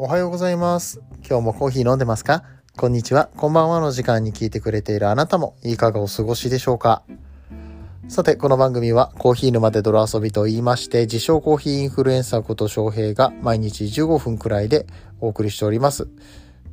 おはようございます。今日もコーヒー飲んでますか？こんにちは。こんばんはの時間に聞いてくれているあなたもいかがお過ごしでしょうか？さて、この番組はコーヒー沼で泥遊びと言いまして、自称コーヒーインフルエンサーこと翔平が毎日15分くらいでお送りしております。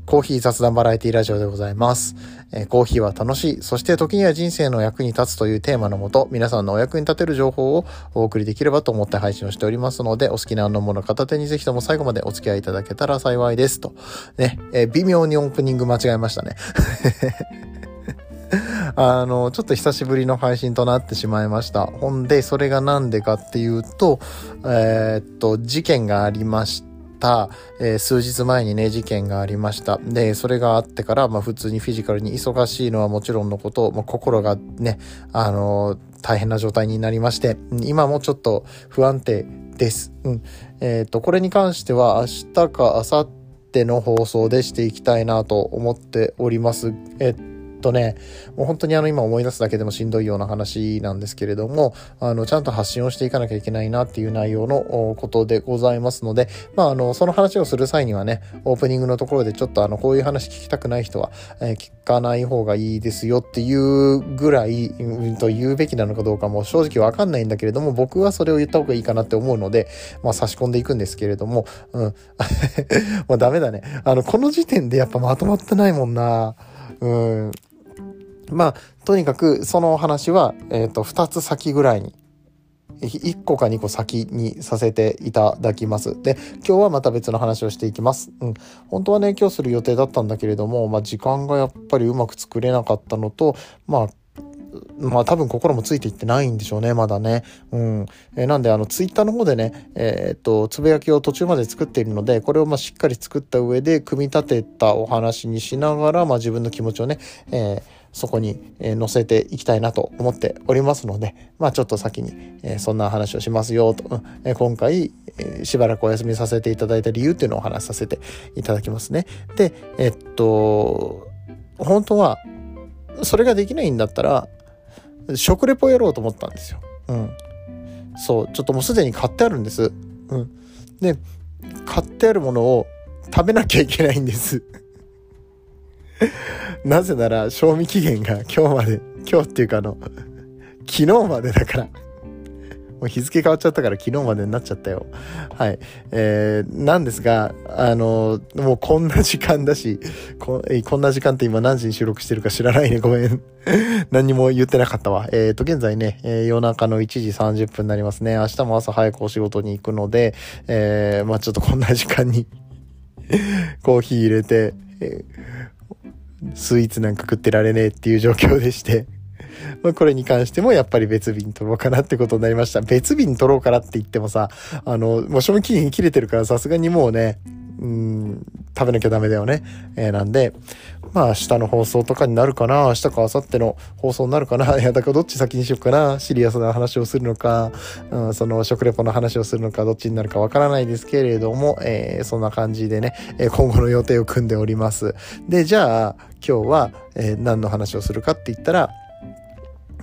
コーヒー雑談バラエティラジオでございます、えーコーヒーは楽しい、そして時には人生の役に立つというテーマのもと、皆さんのお役に立てる情報をお送りできればと思って配信をしておりますので、お好きな飲むもの片手にぜひとも最後までお付き合いいただけたら幸いです。と。ね、えー微妙にオープニング間違えましたね。あの、ちょっと久しぶりの配信となってしまいました。ほんで、それがなんでかっていうと、えーっと、事件がありましてた。えー数日前にね、事件がありました。で、それがあってから、まあ普通にフィジカルに忙しいのはもちろんのこと、まあ、心がね、あのー大変な状態になりまして、今もちょっと不安定です。うん。えーと、これに関しては明日か明後日の放送でしていきたいなと思っております。えっとね、もう本当にあの今思い出すだけでもしんどいような話なんですけれども、あのちゃんと発信をしていかなきゃいけないなっていう内容のことでございますので、まああのその話をする際にはね、オープニングのところでちょっとあのこういう話聞きたくない人は、えー聞かない方がいいですよっていうぐらい、うんと言うべきなのかどうかも正直わかんないんだけれども、僕はそれを言った方がいいかなって思うので、まあ差し込んでいくんですけれども、うん。もうダメだね。あの、この時点でやっぱまとまってないもんな。うん。まあ、とにかく、そのお話は、えっ、と、二つ先ぐらいに、1個か2個先にさせていただきます。で、今日はまた別の話をしていきます。うん。本当はね、今日する予定だったんだけれども、まあ、時間がやっぱりうまく作れなかったのと、まあ、まあ多分心もついていってないんでしょうね、まだね。うん。えなんで、あの、ツイッターの方でね、えーっと、つぶやきを途中まで作っているので、これをまあしっかり作った上で、組み立てたお話にしながら、まあ自分の気持ちをね、えーそこに、え載せていきたいなと思っておりますので、まあちょっと先に、えそんな話をしますよと、え今回、えしばらくお休みさせていただいた理由っていうのをお話しさせていただきますね。で、えっと、本当は、それができないんだったら、食レポやろうと思ったんですよ。うん。そう、ちょっともうすでに買ってあるんです。うん。で、買ってあるものを食べなきゃいけないんです。なぜなら、賞味期限が今日まで、今日っていうかあの、昨日までだから。もう日付変わっちゃったから昨日までになっちゃったよ。はい。えー、なんですが、あの、もうこんな時間だし、ここんな時間って今何時に収録してるか知らないね。ごめん。何にも言ってなかったわ。えっ、と、現在ね、えー夜中の1時30分になりますね。明日も朝早くお仕事に行くので、えーまあちょっとこんな時間に コーヒー入れて、えースイーツなんか食ってられねえっていう状況でして、まこれに関してもやっぱり別便取ろうかなってことになりました。別便取ろうかなって言ってもさ、あの、もう賞味期限切れてるからさすがにもうね、うん、食べなきゃダメだよね。えーなんで、まあ明日の放送とかになるかな？明日か明後日の放送になるかな？いや、だからどっち先にしようかな？シリアスな話をするのか、うん、その食レポの話をするのか？どっちになるかわからないですけれども、えーそんな感じでね、え今後の予定を組んでおります。で、じゃあ今日は、え何の話をするかって言ったら、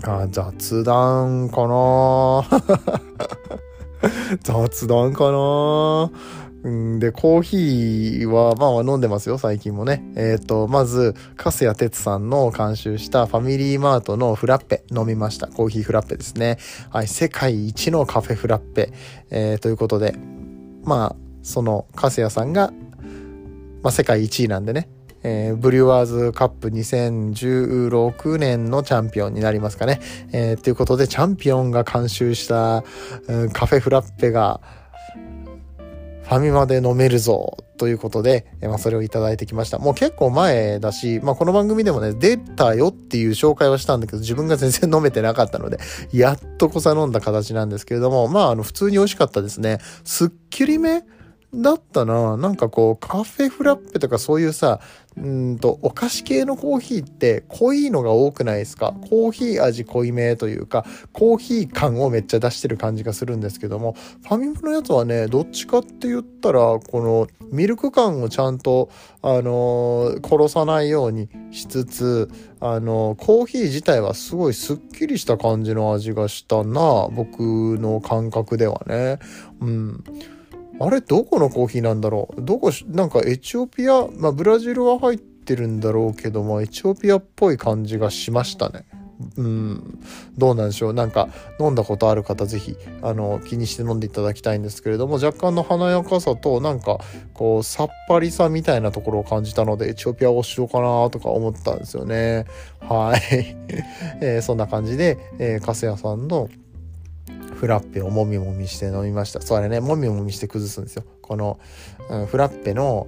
あ雑談かな？雑談かな？んで、コーヒーは、まあ飲んでますよ、最近もね。えっ、と、まず、粕谷哲さんの監修したファミリーマートのフラッペ飲みました。コーヒーフラッペですね。はい、世界一のカフェフラッペ。えーということで、まあ、その、粕谷さんが、まあ世界一位なんでね。えーブリュワーズカップ2016年のチャンピオンになりますかね。えーということで、チャンピオンが監修した、うんカフェフラッペが、ファミマで飲めるぞということで、まあ、それをいただいてきました。もう結構前だし、まあ、この番組でもね、出たよっていう紹介はしたんだけど、自分が全然飲めてなかったので、やっとこさ飲んだ形なんですけれども、まあ、あの、普通に美味しかったですね。すっきりめだったな。なんかこう、カフェフラッペとかそういうさ、うんと、お菓子系のコーヒーって濃いのが多くないですか？コーヒー味濃いめというか、コーヒー感をめっちゃ出してる感じがするんですけども、ファミマのやつはね、どっちかって言ったら、このミルク感をちゃんと、あのー殺さないようにしつつ、あのーコーヒー自体はすごいすっきりした感じの味がしたな、僕の感覚ではね。うん。あれどこのコーヒーなんだろう。どこ、なんかエチオピア、まあブラジルは入ってるんだろうけども、エチオピアっぽい感じがしましたね。うん、どうなんでしょう。なんか飲んだことある方ぜひあの気にして飲んでいただきたいんですけれども若干の華やかさとなんかこうさっぱりさみたいなところを感じたのでエチオピアをしようかなとか思ったんですよね。はい、えー、そんな感じで、えー、カスヤさんのフラッペをもみもみして飲みました。それね。もみもみして崩すんですよ。この、うん、フラッペの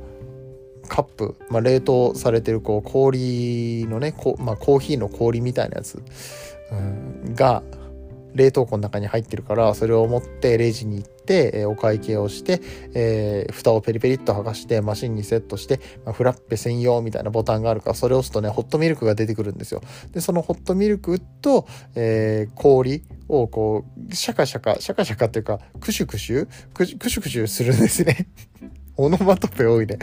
カップ、まあ、冷凍されてるこう氷のねこ、まあ、コーヒーの氷みたいなやつ、うん、が冷凍庫の中に入ってるからそれを持ってレジに行って、え、お会計をして、えー、蓋をペリペリっと剥がしてマシンにセットして、ま、フラッペ専用みたいなボタンがあるからそれを押すとねホットミルクが出てくるんですよでそのホットミルクと、えー、氷をこうシャカシャカシャカシャカっていうかクシュクシュクシュクシュクシュするんですね オノマトペ多いね。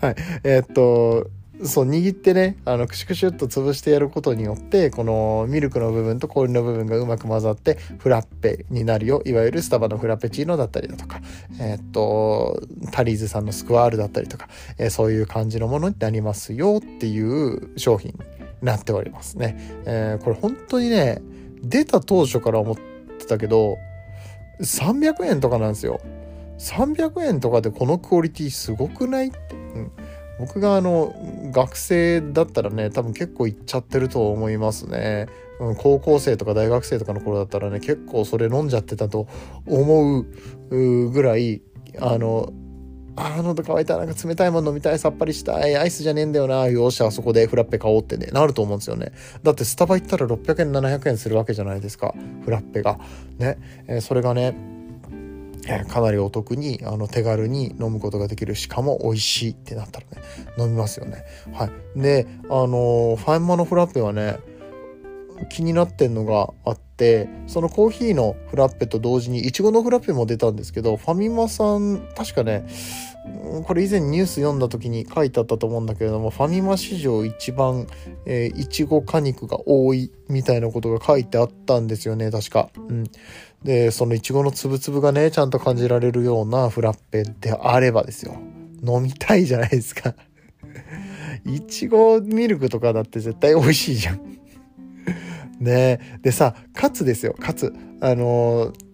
はい。えー、っと、そう、握ってね、あの、クシュクシュっと潰してやることによって、このミルクの部分と氷の部分がうまく混ざって、フラッペになるよ。いわゆるスタバのフラペチーノだったりだとか、えー、っと、タリーズさんのスクワールだったりとか、えー、そういう感じのものになりますよっていう商品になっておりますね。えー、これ本当にね、出た当初から思ってたけど、300円とかなんですよ。300円とかでこのクオリティすごくないって、うん、僕があの学生だったらね多分結構いっちゃってると思いますね、うん、高校生とか大学生とかの頃だったらね結構それ飲んじゃってたと思うぐらいあのあー喉乾いたなんか冷たいもの飲みたいさっぱりしたいアイスじゃねえんだよなよしあそこでフラッペ買おうってねなると思うんですよね。だってスタバ行ったら600円700円するわけじゃないですかフラッペが。ね、えー、それがねえかなりお得にあの手軽に飲むことができるしかも美味しいってなったらね飲みますよね。はい。であのファインマのフラッペはね気になってんのがあってそのコーヒーのフラッペと同時にいちごのフラッペも出たんですけどファミマさん確かねこれ以前ニュース読んだ時に書いてあったと思うんだけれどもファミマ史上一番えいちご果肉が多いみたいなことが書いてあったんですよね確か。うん、でそのいちごのつぶつぶがねちゃんと感じられるようなフラッペであればですよ飲みたいじゃないですか。いちごミルクとかだって絶対美味しいじゃん。ねえでさ、カツですよ、カツ。あのー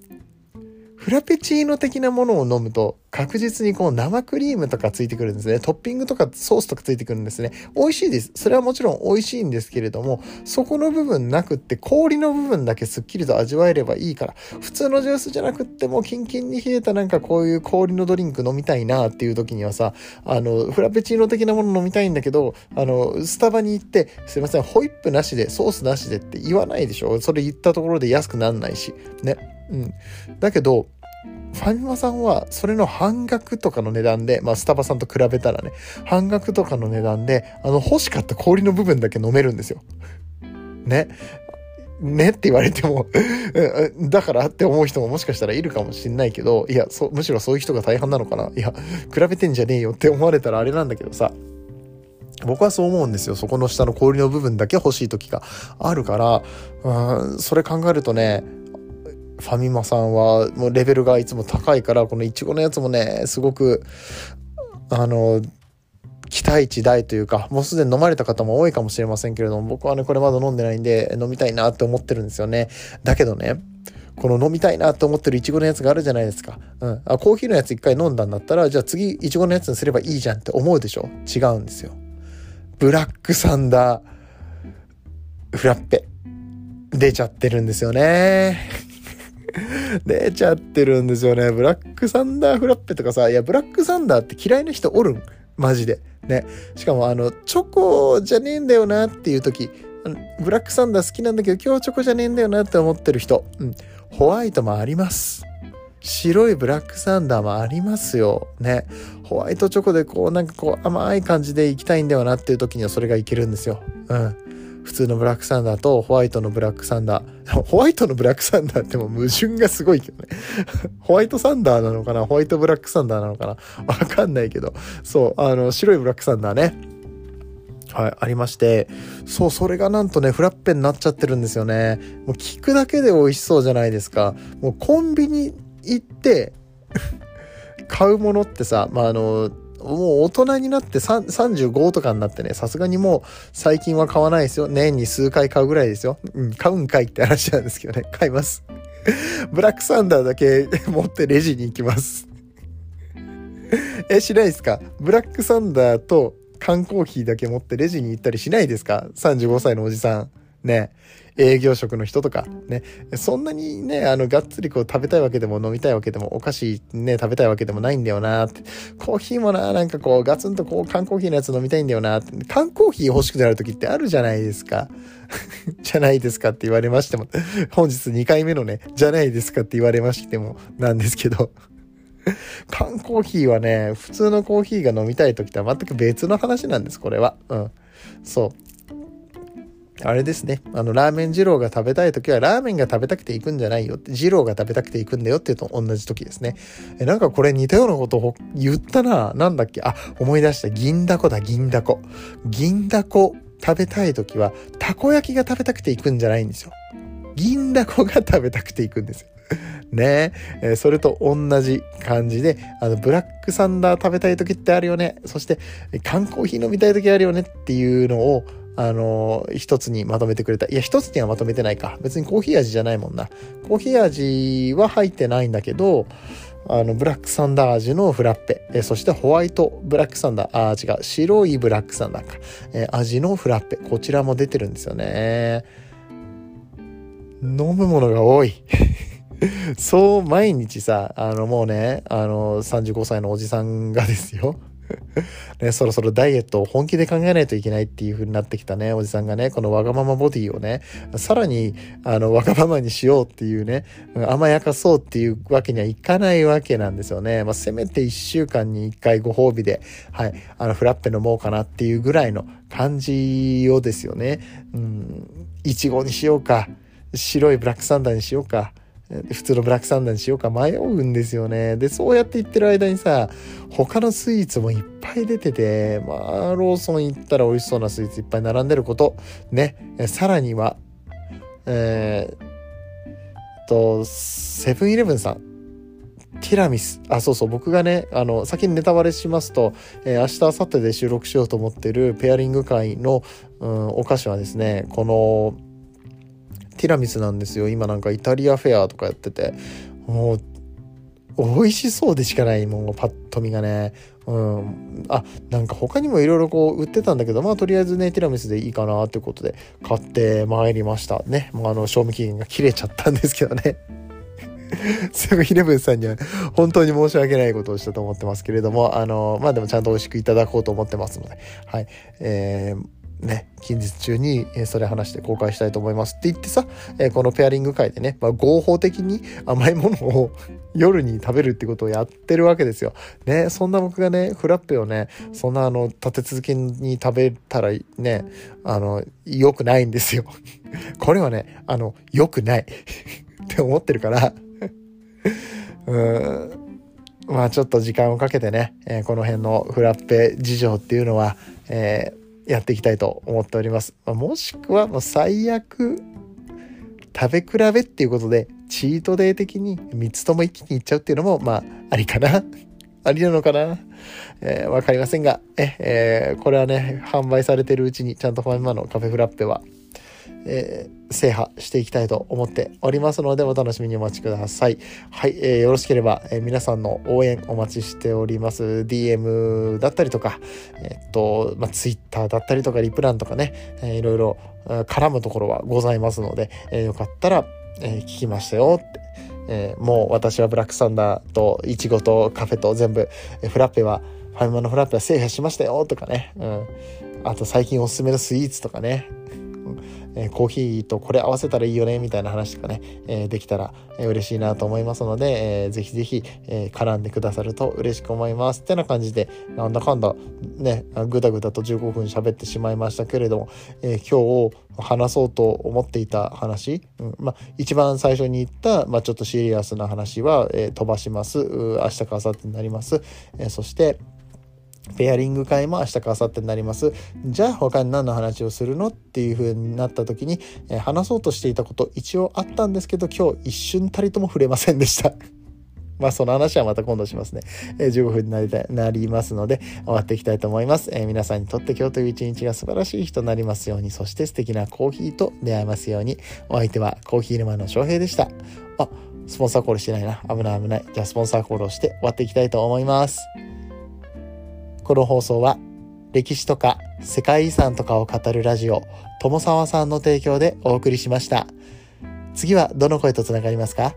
フラペチーノ的なものを飲むと確実にこう生クリームとかついてくるんですね。トッピングとかソースとかついてくるんですね。美味しいです。それはもちろん美味しいんですけれども、そこの部分なくって氷の部分だけすっきりと味わえればいいから、普通のジュースじゃなくってもキンキンに冷えたなんかこういう氷のドリンク飲みたいなっていう時にはさ、あの、フラペチーノ的なもの飲みたいんだけど、あの、スタバに行って、すいません、ホイップなしで、ソースなしでって言わないでしょそれ言ったところで安くなんないし。ね。うん。だけど、ファミマさんはそれの半額とかの値段で、まあスタバさんと比べたらね、半額とかの値段で、あの欲しかった氷の部分だけ飲めるんですよ。ね。ねって言われてもだからって思う人ももしかしたらいるかもしんないけど、いや、そむしろそういう人が大半なのかな。いや、比べてんじゃねえよって思われたらあれなんだけどさ。僕はそう思うんですよ。そこの下の氷の部分だけ欲しい時があるから、うん、それ考えるとね、ファミマさんはもうレベルがいつも高いからこのいちごのやつもねすごくあの期待値大というかもうすでに飲まれた方も多いかもしれませんけれども僕はねこれまだ飲んでないんで飲みたいなって思ってるんですよねだけどねこの飲みたいなって思ってるいちごのやつがあるじゃないですか。うん。あ、コーヒーのやつ一回飲んだんだったら、じゃあ次いちごのやつにすればいいじゃんって思うでしょ違うんですよ。ブラックサンダー、フラッペ、出ちゃってるんですよね。出ちゃってるんですよね。ブラックサンダーフラッペとかさ、いや、ブラックサンダーって嫌いな人おるん。マジで。ね。しかも、あの、チョコじゃねえんだよなっていう時、ブラックサンダー好きなんだけど、今日チョコじゃねえんだよなって思ってる人。うん。ホワイトもあります。白いブラックサンダーもありますよ。ね。ホワイトチョコでこうなんかこう甘い感じでいきたいんだよなっていう時にはそれがいけるんですよ。うん。普通のブラックサンダーとホワイトのブラックサンダー。ホワイトのブラックサンダーってもう矛盾がすごいけどね。ホワイトサンダーなのかな？ホワイトブラックサンダーなのかな？わかんないけど。そう、あの、白いブラックサンダーね。はい、ありまして、そう、それがなんとね、フラッペになっちゃってるんですよね。もう聞くだけで美味しそうじゃないですか。もうコンビニ行って買うものってさ、まあ、あの、もう大人になって35とかになってね、さすがにもう最近は買わないですよ。年に数回買うぐらいですよ。うん、買うんかいって話なんですけどね。買います。ブラックサンダーだけ 持ってレジに行きます。え、しないですか？ブラックサンダーと缶コーヒーだけ持ってレジに行ったりしないですか ?35 歳のおじさん。ね。営業職の人とか、ね。そんなにね、あの、がっつりこう食べたいわけでも飲みたいわけでも、お菓子ね、食べたいわけでもないんだよなって。コーヒーもな、なんかこう、ガツンとこう、缶コーヒーのやつ飲みたいんだよなって。缶コーヒー欲しくなる時ってあるじゃないですか。じゃないですかって言われましても、本日2回目のね、じゃないですかって言われましても、なんですけど。缶コーヒーはね、普通のコーヒーが飲みたい時とは全く別の話なんです、これは。うん。そう。あれですね。あの、ラーメン二郎が食べたい時は、ラーメンが食べたくて行くんじゃないよって、二郎が食べたくて行くんだよっていうと同じ時ですね。え、なんかこれ似たようなことを言ったな。なんだっけ？あ、思い出した。銀だこだ、銀だこ。銀だこ食べたい時は、たこ焼きが食べたくて行くんじゃないんですよ。銀だこが食べたくて行くんですよ。ねえー、それと同じ感じで、あの、ブラックサンダー食べたい時ってあるよね。そして、缶コーヒー飲みたい時あるよねっていうのを、あのー、一つにまとめてくれた。いや、一つにはまとめてないか。別にコーヒー味じゃないもんな。コーヒー味は入ってないんだけど、あの、ブラックサンダー味のフラッペ、えそしてホワイトブラックサンダー、あ、違う、白いブラックサンダーか、え味のフラッペ、こちらも出てるんですよね。飲むものが多い。そう、毎日さ、あの、もうね、あの、35歳のおじさんがですよ。ね、そろそろダイエットを本気で考えないといけないっていう風になってきたね、おじさんがね、このわがままボディをね、さらに、あの、わがままにしようっていうね、甘やかそうっていうわけにはいかないわけなんですよね。まあ、せめて1週間に1回ご褒美で、はい、あの、フラッペ飲もうかなっていうぐらいの感じをですよね。うん、いちごにしようか、白いブラックサンダーにしようか、普通のブラックサンダーにしようか迷うんですよね。で、そうやって言ってる間にさ、他のスイーツもいっぱい出てて、まあ、ローソン行ったら美味しそうなスイーツいっぱい並んでること。ね。さらには、えー、と、セブンイレブンさん。ティラミス。あ、そうそう。僕がね、あの、先にネタバレしますと、えー、明日、明後日で収録しようと思ってるペアリング会の、うん、お菓子はですね、この、ティラミスなんですよ。今なんかイタリアフェアとかやってて。もう美味しそうでしかないもうパッと見がね。うん。あなんか他にもいろいろこう売ってたんだけどまあとりあえずねティラミスでいいかなってことで買ってまいりました。ね。もうあの賞味期限が切れちゃったんですけどね。セブンイレブンさんには本当に申し訳ないことをしたと思ってますけれども、あの、まあでもちゃんと美味しくいただこうと思ってますので、はい。えーね、近日中にそれ話して公開したいと思います。って言ってさ、このペアリング会でね、まあ、合法的に甘いものを 夜に食べるってことをやってるわけですよ。ね、そんな僕がね、フラッペをね、そんなあの、立て続けに食べたらね、あの、良くないんですよ。これはね、あの、良くない。って思ってるから。うん。まあちょっと時間をかけてね、え、この辺のフラッペ事情っていうのは、えーやっていきたいと思っております。まあ、もしくは、もう最悪、食べ比べっていうことで、チートデイ的に3つとも一気にいっちゃうっていうのも、まあ、ありかな。ありなのかなえー、わかりませんが、え、えー、これはね、販売されてるうちに、ちゃんとファミマのカフェフラッペは、えー、制覇していきたいと思っておりますので、お楽しみにお待ちください。はい、えー、よろしければ、えー、皆さんの応援お待ちしております。DM だったりとか、えー、っと、まあ、Twitter だったりとか、リプランとかね、えー、いろいろ絡むところはございますので、えー、よかったら、えー、聞きましたよって。えー、もう私はブラックサンダーとイチゴとカフェと全部、えー、フラッペは、ファイマのフラッペは制覇しましたよとかね。うん。あと最近おすすめのスイーツとかね。え、コーヒーとこれ合わせたらいいよねみたいな話とかね、え、できたら、嬉しいなと思いますので、えー、ぜひぜひ、え、絡んでくださると嬉しく思います。ってな感じで、なんだかんだね、ぐだぐだと15分喋ってしまいましたけれども、え、今日話そうと思っていた話、うんまあ、一番最初に言った、ま、ちょっとシリアスな話は、え、飛ばします。明日か明後日になります。え、そして、ペアリング会も明日か明後日になります。じゃあ他に何の話をするのっていう風になった時に、えー、話そうとしていたこと一応あったんですけど今日一瞬たりとも触れませんでした。まあその話はまた今度しますね。えー、15分になりたいなりますので終わっていきたいと思います。えー、皆さんにとって今日という一日が素晴らしい日となりますように、そして素敵なコーヒーと出会えますように、お相手はコーヒー沼の翔平でした。あ、スポンサーコールしてないな。危ない危ない。じゃあスポンサーコールをして終わっていきたいと思います。この放送は歴史とか世界遺産とかを語るラジオ、友沢さんの提供でお送りしました。次はどの声とつながりますか？